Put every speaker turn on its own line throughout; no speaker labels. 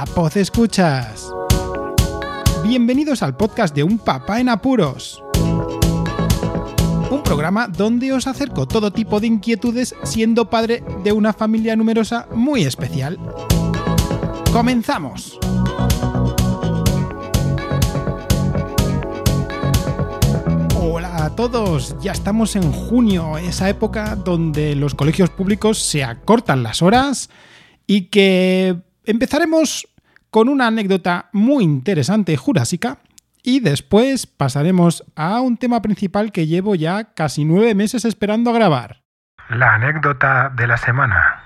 Hola, Poz Escuchas. Bienvenidos al podcast de Un Papá en Apuros. Un programa donde os acerco todo tipo de inquietudes siendo padre de una familia numerosa muy especial. ¡Comenzamos! Hola a todos, ya estamos en junio, esa época donde los colegios públicos se acortan las horas y que empezaremos con una anécdota muy interesante jurásica y después pasaremos a un tema principal que llevo ya casi nueve meses esperando a grabar.
La anécdota de la semana.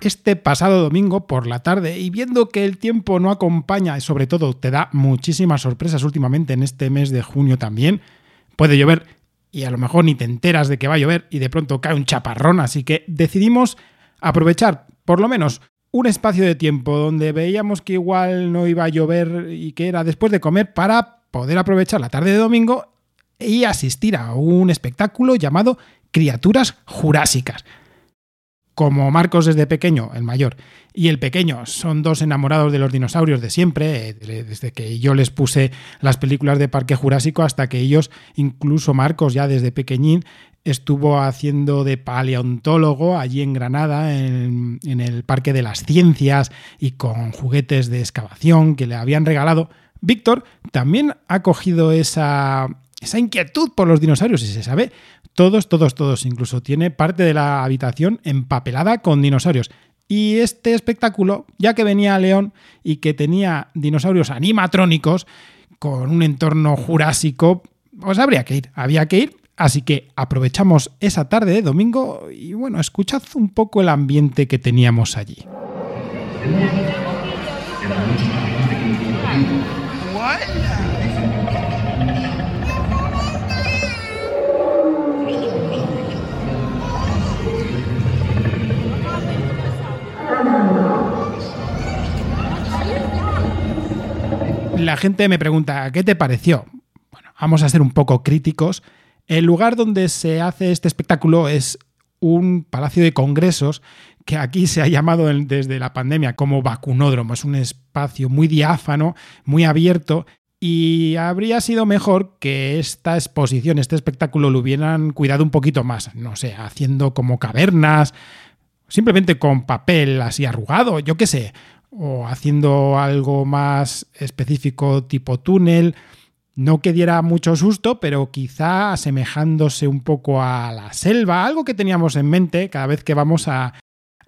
Este pasado domingo por la tarde y viendo que el tiempo no acompaña y sobre todo te da muchísimas sorpresas últimamente en este mes de junio también, puede llover y a lo mejor ni te enteras de que va a llover y de pronto cae un chaparrón, así que decidimos aprovechar por lo menos un espacio de tiempo donde veíamos que igual no iba a llover y que era después de comer para poder aprovechar la tarde de domingo y asistir a un espectáculo llamado Criaturas Jurásicas. Como Marcos desde pequeño, el mayor, y el pequeño son dos enamorados de los dinosaurios de siempre, eh, desde que yo les puse las películas de Parque Jurásico hasta que ellos, incluso Marcos ya desde pequeñín, estuvo haciendo de paleontólogo allí en Granada, en, el Parque de las Ciencias y con juguetes de excavación que le habían regalado. Víctor también ha cogido esa, esa inquietud por los dinosaurios y se sabe todos, todos, todos. Incluso tiene parte de la habitación empapelada con dinosaurios. Y este espectáculo, ya que venía a León y que tenía dinosaurios animatrónicos con un entorno jurásico, pues habría que ir, había que ir. Así que aprovechamos esa tarde de domingo y bueno, escuchad un poco el ambiente que teníamos allí. La gente me pregunta, ¿qué te pareció? Bueno, vamos a ser un poco críticos. El lugar donde se hace este espectáculo es un palacio de congresos que aquí se ha llamado desde la pandemia como vacunódromo. Es un espacio muy diáfano, muy abierto y habría sido mejor que esta exposición, este espectáculo lo hubieran cuidado un poquito más, no sé, haciendo como cavernas, simplemente con papel así arrugado, yo qué sé, o haciendo algo más específico tipo túnel, no que diera mucho susto, pero quizá asemejándose un poco a la selva, algo que teníamos en mente cada vez que vamos a,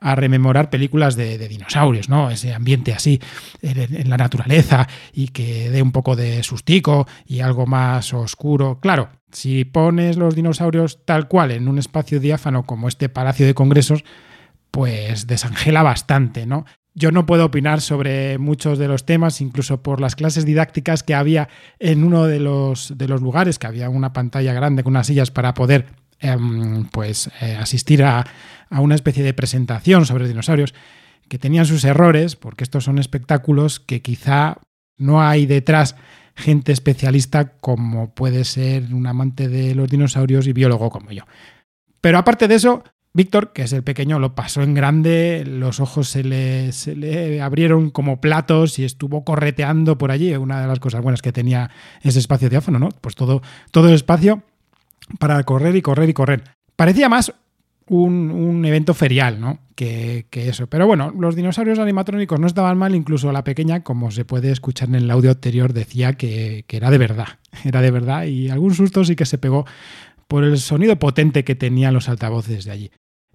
rememorar películas de, de, dinosaurios, ¿no? Ese ambiente así en, en, la naturaleza y que dé un poco de sustico y algo más oscuro. Claro, si pones los dinosaurios tal cual en un espacio diáfano como este Palacio de Congresos, pues desangela bastante, ¿no? Yo no puedo opinar sobre muchos de los temas, incluso por las clases didácticas que había en uno de los, de los lugares, que había una pantalla grande con unas sillas para poder eh, pues, eh, asistir a, a una especie de presentación sobre dinosaurios, que tenían sus errores, porque estos son espectáculos que quizá no hay detrás gente especialista como puede ser un amante de los dinosaurios y biólogo como yo. Pero aparte de eso, Víctor, que es el pequeño, lo pasó en grande, los ojos se le, se le, abrieron como platos y estuvo correteando por allí. Una de las cosas buenas que tenía ese espacio diáfano, ¿no? Pues todo, todo el espacio para correr y correr y correr. Parecía más un, un evento ferial, ¿no? Que, que, eso. Pero bueno, los dinosaurios animatrónicos no estaban mal, incluso la pequeña, como se puede escuchar en el audio anterior, decía que, que era de verdad. Era de verdad y algún susto sí que se pegó por el sonido potente que tenían los altavoces de allí.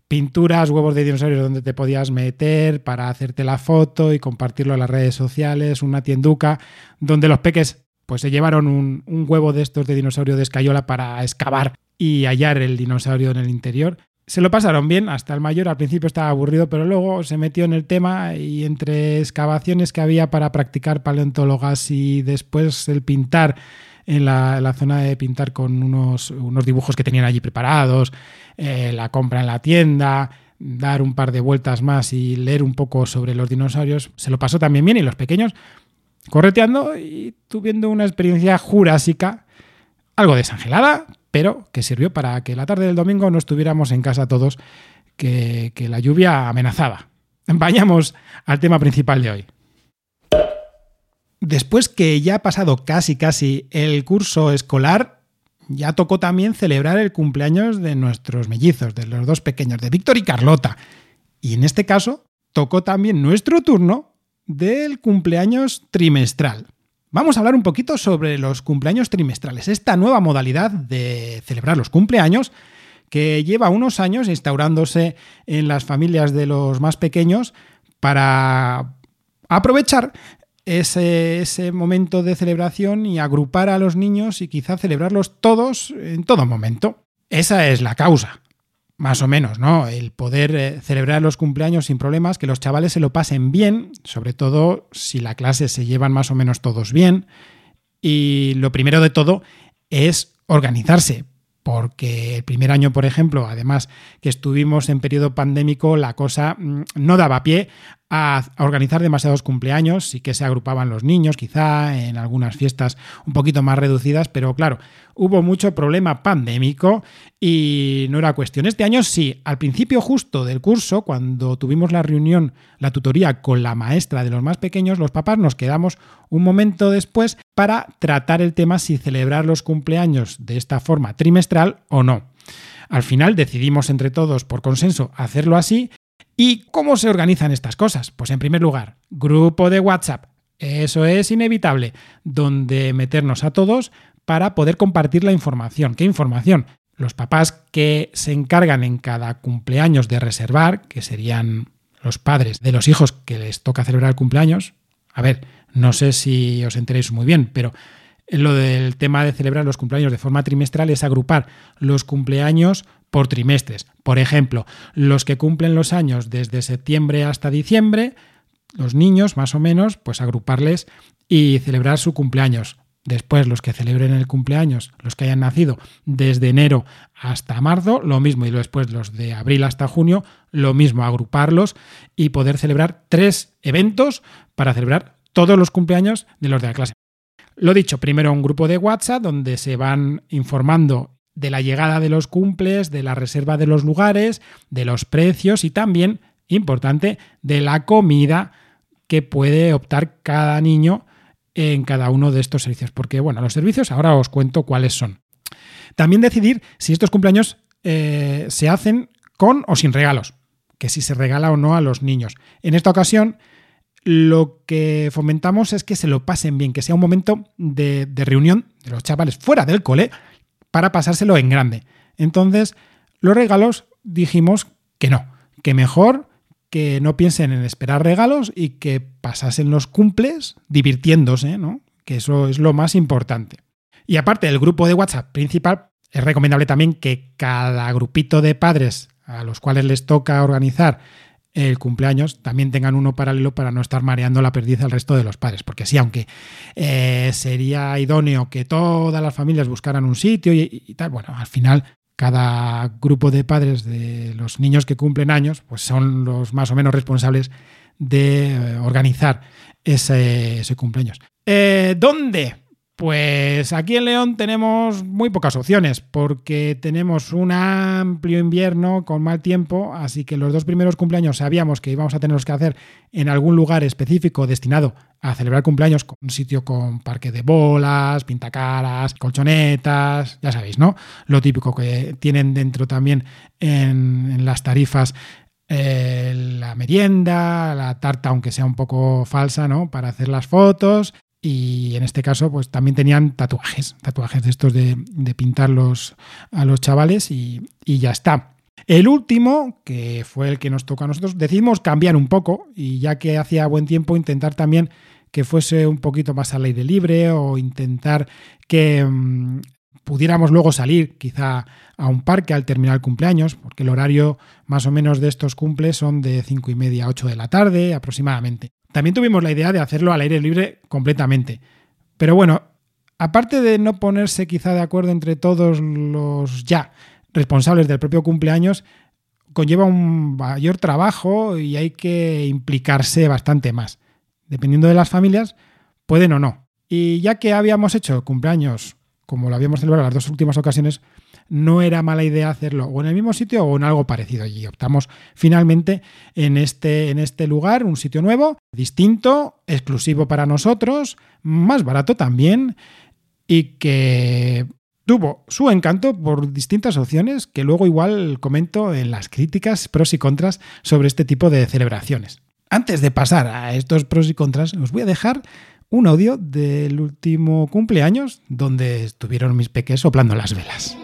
Pinturas, huevos de dinosaurios donde te podías meter para hacerte la foto y compartirlo en las redes sociales, una tienduca donde los peques pues se llevaron un, un huevo de estos de dinosaurio de escayola para excavar y hallar el dinosaurio en el interior. Se lo pasaron bien, hasta el mayor al principio estaba aburrido, pero luego se metió en el tema y entre excavaciones que había para practicar paleontólogas y después el pintar en la, zona de pintar con unos, unos, dibujos que tenían allí preparados, eh, la compra en la tienda, dar un par de vueltas más y leer un poco sobre los dinosaurios, se lo pasó también bien y los pequeños correteando y tuviendo una experiencia jurásica, algo desangelada, pero que sirvió para que la tarde del domingo no estuviéramos en casa todos, que, que la lluvia amenazaba. Vayamos al tema principal de hoy. Después que ya ha pasado casi casi el curso escolar, ya tocó también celebrar el cumpleaños de nuestros mellizos, de los dos pequeños, de Víctor y Carlota. Y en este caso, tocó también nuestro turno del cumpleaños trimestral. Vamos a hablar un poquito sobre los cumpleaños trimestrales, esta nueva modalidad de celebrar los cumpleaños que lleva unos años instaurándose en las familias de los más pequeños para aprovechar ese, ese, momento de celebración y agrupar a los niños y quizá celebrarlos todos en todo momento. Esa es la causa, más o menos, ¿no? El poder eh, celebrar los cumpleaños sin problemas, que los chavales se lo pasen bien, sobre todo si la clase se llevan más o menos todos bien. Y lo primero de todo es organizarse, porque el primer año, por ejemplo, además que estuvimos en periodo pandémico, la cosa mm, no daba pie a organizar demasiados cumpleaños, sí que se agrupaban los niños, quizá en algunas fiestas un poquito más reducidas, pero claro, hubo mucho problema pandémico y no era cuestión. Este año sí, al principio justo del curso, cuando tuvimos la reunión, la tutoría con la maestra de los más pequeños, los papás nos quedamos un momento después para tratar el tema si celebrar los cumpleaños de esta forma trimestral o no. Al final decidimos entre todos por consenso hacerlo así ¿Y cómo se organizan estas cosas? Pues en primer lugar, grupo de WhatsApp. Eso es inevitable, donde meternos a todos para poder compartir la información. ¿Qué información? Los papás que se encargan en cada cumpleaños de reservar, que serían los padres de los hijos que les toca celebrar el cumpleaños. A ver, no sé si os enteréis muy bien, pero lo del tema de celebrar los cumpleaños de forma trimestral es agrupar los cumpleaños por trimestres. Por ejemplo, los que cumplen los años desde septiembre hasta diciembre, los niños más o menos, pues agruparles y celebrar su cumpleaños. Después los que celebren el cumpleaños, los que hayan nacido desde enero hasta marzo, lo mismo. Y después los de abril hasta junio, lo mismo, agruparlos y poder celebrar tres eventos para celebrar todos los cumpleaños de los de la clase. Lo dicho, primero un grupo de WhatsApp donde se van informando de la llegada de los cumples, de la reserva de los lugares, de los precios y también, importante, de la comida que puede optar cada niño en cada uno de estos servicios. Porque, bueno, los servicios ahora os cuento cuáles son. También decidir si estos cumpleaños eh, se hacen con o sin regalos, que si se regala o no a los niños. En esta ocasión lo que fomentamos es que se lo pasen bien, que sea un momento de, reunión de los chavales fuera del cole para pasárselo en grande. Entonces, los regalos dijimos que no, que mejor que no piensen en esperar regalos y que pasasen los cumples divirtiéndose, ¿no? Que eso es lo más importante. Y aparte del grupo de WhatsApp principal, es recomendable también que cada grupito de padres a los cuales les toca organizar el cumpleaños también tengan uno paralelo para no estar mareando la perdiz al resto de los padres. Porque sí, aunque eh, sería idóneo que todas las familias buscaran un sitio y, tal, bueno, al final cada grupo de padres de los niños que cumplen años, pues son los más o menos responsables de eh, organizar ese, cumpleaños. Eh, ¿Dónde? Pues aquí en León tenemos muy pocas opciones porque tenemos un amplio invierno con mal tiempo, así que los dos primeros cumpleaños sabíamos que íbamos a tenerlos que hacer en algún lugar específico destinado a celebrar cumpleaños, un sitio con parque de bolas, pintacaras, colchonetas, ya sabéis, ¿no? Lo típico que tienen dentro también en, las tarifas eh, la merienda, la tarta, aunque sea un poco falsa, ¿no? Para hacer las fotos y en este caso pues también tenían tatuajes, tatuajes de estos de, pintarlos a los chavales y, ya está. El último, que fue el que nos toca a nosotros, decidimos cambiar un poco y ya que hacía buen tiempo intentar también que fuese un poquito más al aire libre o intentar que mm, pudiéramos luego salir quizá a un parque al terminar el cumpleaños, porque el horario más o menos de estos cumples son de 5 y media a 8 de la tarde aproximadamente. También tuvimos la idea de hacerlo al aire libre completamente. Pero bueno, aparte de no ponerse quizá de acuerdo entre todos los ya responsables del propio cumpleaños, conlleva un mayor trabajo y hay que implicarse bastante más. Dependiendo de las familias, pueden o no. Y ya que habíamos hecho cumpleaños como lo habíamos celebrado las dos últimas ocasiones, no era mala idea hacerlo o en el mismo sitio o en algo parecido. Y optamos finalmente en este, en este lugar, un sitio nuevo, distinto, exclusivo para nosotros, más barato también y que tuvo su encanto por distintas opciones que luego igual comento en las críticas pros y contras sobre este tipo de celebraciones. Antes de pasar a estos pros y contras, os voy a dejar un audio del último cumpleaños donde estuvieron mis peques soplando las velas.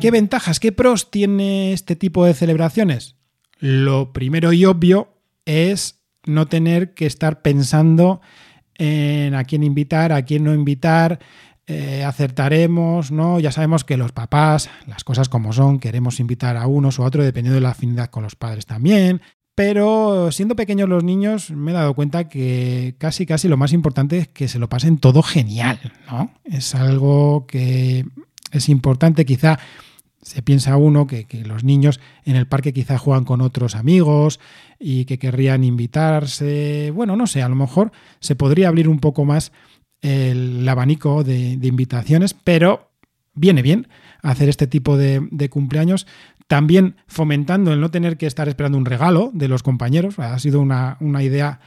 ¿Qué ventajas, qué pros tiene este tipo de celebraciones? Lo primero y obvio es no tener que estar pensando en a quién invitar, a quién no invitar, eh, acertaremos, ¿no? Ya sabemos que los papás, las cosas como son, queremos invitar a unos o a otros dependiendo de la afinidad con los padres también. Pero siendo pequeños los niños, me he dado cuenta que casi casi lo más importante es que se lo pasen todo genial, ¿no? Es algo que es importante, quizá se piensa uno que, los niños en el parque quizá juegan con otros amigos y que querrían invitarse. Bueno, no sé, a lo mejor se podría abrir un poco más el abanico de, invitaciones, pero viene bien hacer este tipo de, de, cumpleaños. También fomentando el no tener que estar esperando un regalo de los compañeros. Ha sido una, una idea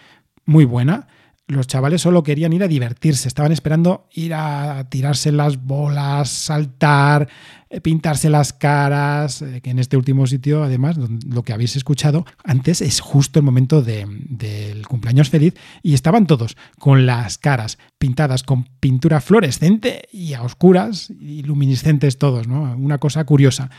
muy buena los chavales solo querían ir a divertirse, estaban esperando ir a tirarse las bolas, saltar, eh, pintarse las caras, eh, que en este último sitio, además, lo que habéis escuchado antes es justo el momento del cumpleaños feliz y estaban todos con las caras pintadas con pintura fluorescente y a oscuras y luminiscentes todos, ¿no? Una cosa curiosa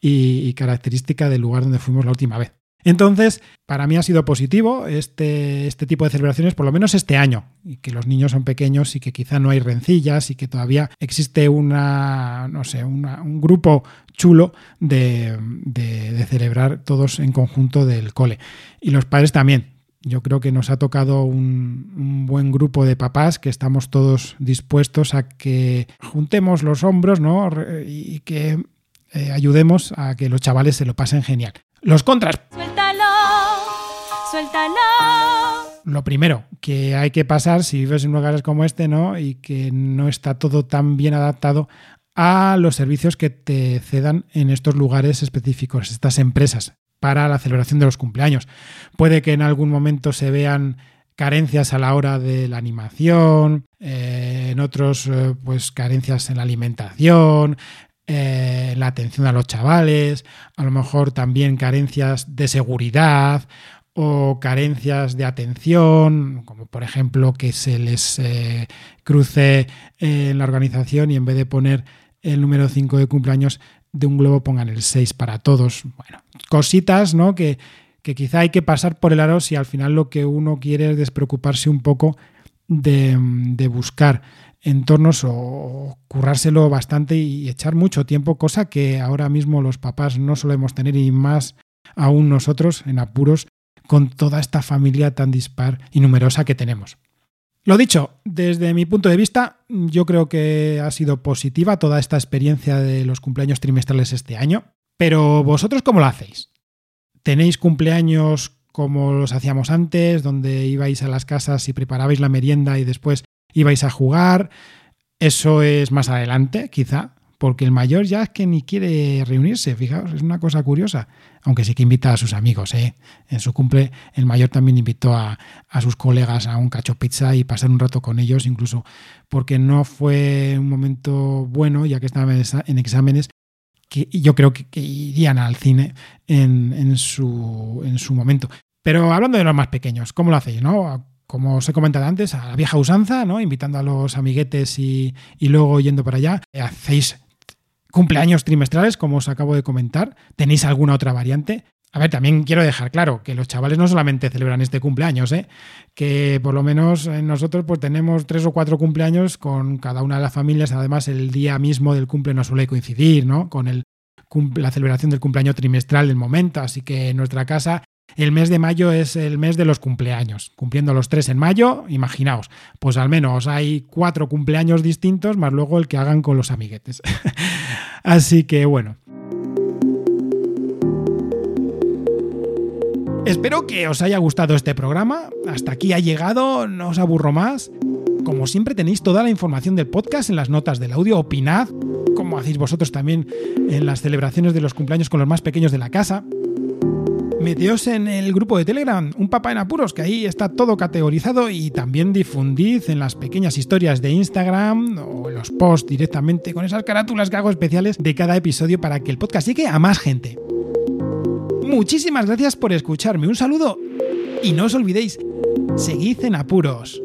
y característica del lugar donde fuimos la última vez. Entonces, para mí ha sido positivo este, este, tipo de celebraciones, por lo menos este año, y que los niños son pequeños y que quizá no hay rencillas y que todavía existe una, no sé, un grupo chulo de, celebrar todos en conjunto del cole. Y los padres también. Yo creo que nos ha tocado un, buen grupo de papás que estamos todos dispuestos a que juntemos los hombros ¿no? y que eh, ayudemos a que los chavales se lo pasen genial. Los contras. Suéltalo, suéltalo. Lo primero, que hay que pasar si vives en lugares como este, ¿no? Y que no está todo tan bien adaptado a los servicios que te cedan en estos lugares específicos, estas empresas, para la celebración de los cumpleaños. Puede que en algún momento se vean carencias a la hora de la animación, eh, en otros eh, pues carencias en la alimentación, eh, la atención a los chavales, a lo mejor también carencias de seguridad o carencias de atención, como por ejemplo que se les eh, cruce en la organización y en vez de poner el número 5 de cumpleaños de un globo pongan el 6 para todos. Bueno, cositas ¿no? que, que quizá hay que pasar por el aro si al final lo que uno quiere es despreocuparse un poco de, de buscar entornos o currárselo bastante y echar mucho tiempo, cosa que ahora mismo los papás no solemos tener y más aún nosotros en apuros con toda esta familia tan dispar y numerosa que tenemos. Lo dicho, desde mi punto de vista, yo creo que ha sido positiva toda esta experiencia de los cumpleaños trimestrales este año, pero vosotros cómo lo hacéis? ¿Tenéis cumpleaños como los hacíamos antes, donde ibais a las casas y preparabais la merienda y después ibais a jugar. Eso es más adelante, quizá, porque el mayor ya es que ni quiere reunirse, fijaos, es una cosa curiosa, aunque sí que invita a sus amigos. ¿eh? En su cumple, el mayor también invitó a, sus colegas a un cacho pizza y pasar un rato con ellos, incluso porque no fue un momento bueno, ya que estaban en exámenes, que yo creo que, irían al cine en, en, su, en su momento. Pero hablando de los más pequeños, ¿cómo lo hacéis? ¿no? Como os he comentado antes, a la vieja usanza, ¿no? Invitando a los amiguetes y, luego yendo para allá. Hacéis cumpleaños trimestrales, como os acabo de comentar. ¿Tenéis alguna otra variante? A ver, también quiero dejar claro que los chavales no solamente celebran este cumpleaños, ¿eh? que por lo menos nosotros pues tenemos tres o cuatro cumpleaños con cada una de las familias. Además, el día mismo del cumple no suele coincidir, ¿no? Con el, la celebración del cumpleaños trimestral del momento. Así que en nuestra casa El mes de mayo es el mes de los cumpleaños. Cumpliendo los tres en mayo, imaginaos, pues al menos hay cuatro cumpleaños distintos, más luego el que hagan con los amiguetes. Así que bueno. Espero que os haya gustado este programa. Hasta aquí ha llegado, no os aburro más. Como siempre tenéis toda la información del podcast en las notas del audio. Opinad, como hacéis vosotros también en las celebraciones de los cumpleaños con los más pequeños de la casa. Meteos en el grupo de Telegram, Un Papá en Apuros, que ahí está todo categorizado y también difundid en las pequeñas historias de Instagram o en los posts directamente con esas carátulas que hago especiales de cada episodio para que el podcast llegue a más gente. Muchísimas gracias por escucharme, un saludo y no os olvidéis, seguid en apuros.